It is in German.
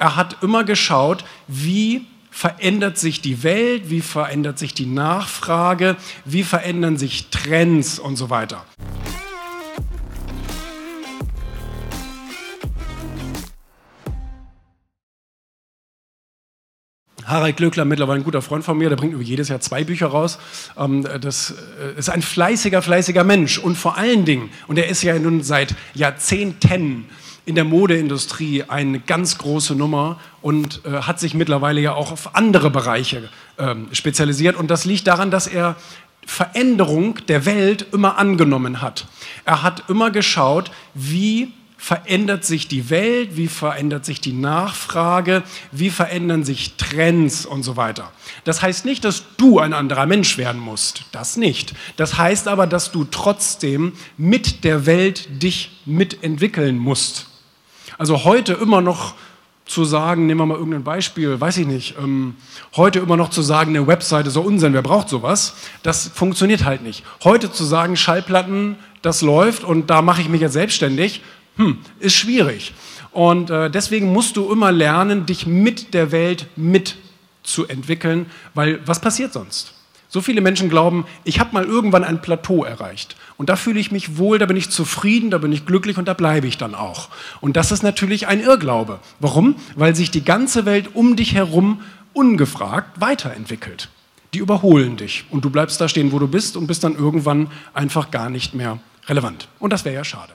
Er hat immer geschaut, wie verändert sich die Welt, wie verändert sich die Nachfrage, wie verändern sich Trends und so weiter. Harald Glöckler, mittlerweile ein guter Freund von mir, der bringt jedes Jahr zwei Bücher raus. Ähm, das äh, ist ein fleißiger, fleißiger Mensch. Und vor allen Dingen, und er ist ja nun seit Jahrzehnten in der Modeindustrie eine ganz große Nummer und äh, hat sich mittlerweile ja auch auf andere Bereiche ähm, spezialisiert. Und das liegt daran, dass er Veränderung der Welt immer angenommen hat. Er hat immer geschaut, wie verändert sich die Welt, wie verändert sich die Nachfrage, wie verändern sich Trends und so weiter. Das heißt nicht, dass du ein anderer Mensch werden musst, das nicht. Das heißt aber, dass du trotzdem mit der Welt dich mitentwickeln musst. Also heute immer noch zu sagen, nehmen wir mal irgendein Beispiel, weiß ich nicht, ähm, heute immer noch zu sagen, eine Webseite ist so Unsinn, wer braucht sowas, das funktioniert halt nicht. Heute zu sagen, Schallplatten, das läuft und da mache ich mich jetzt selbstständig, hm, ist schwierig. Und äh, deswegen musst du immer lernen, dich mit der Welt mitzuentwickeln, weil was passiert sonst? So viele Menschen glauben, ich habe mal irgendwann ein Plateau erreicht und da fühle ich mich wohl, da bin ich zufrieden, da bin ich glücklich und da bleibe ich dann auch. Und das ist natürlich ein Irrglaube. Warum? Weil sich die ganze Welt um dich herum ungefragt weiterentwickelt. Die überholen dich und du bleibst da stehen, wo du bist und bist dann irgendwann einfach gar nicht mehr relevant. Und das wäre ja schade.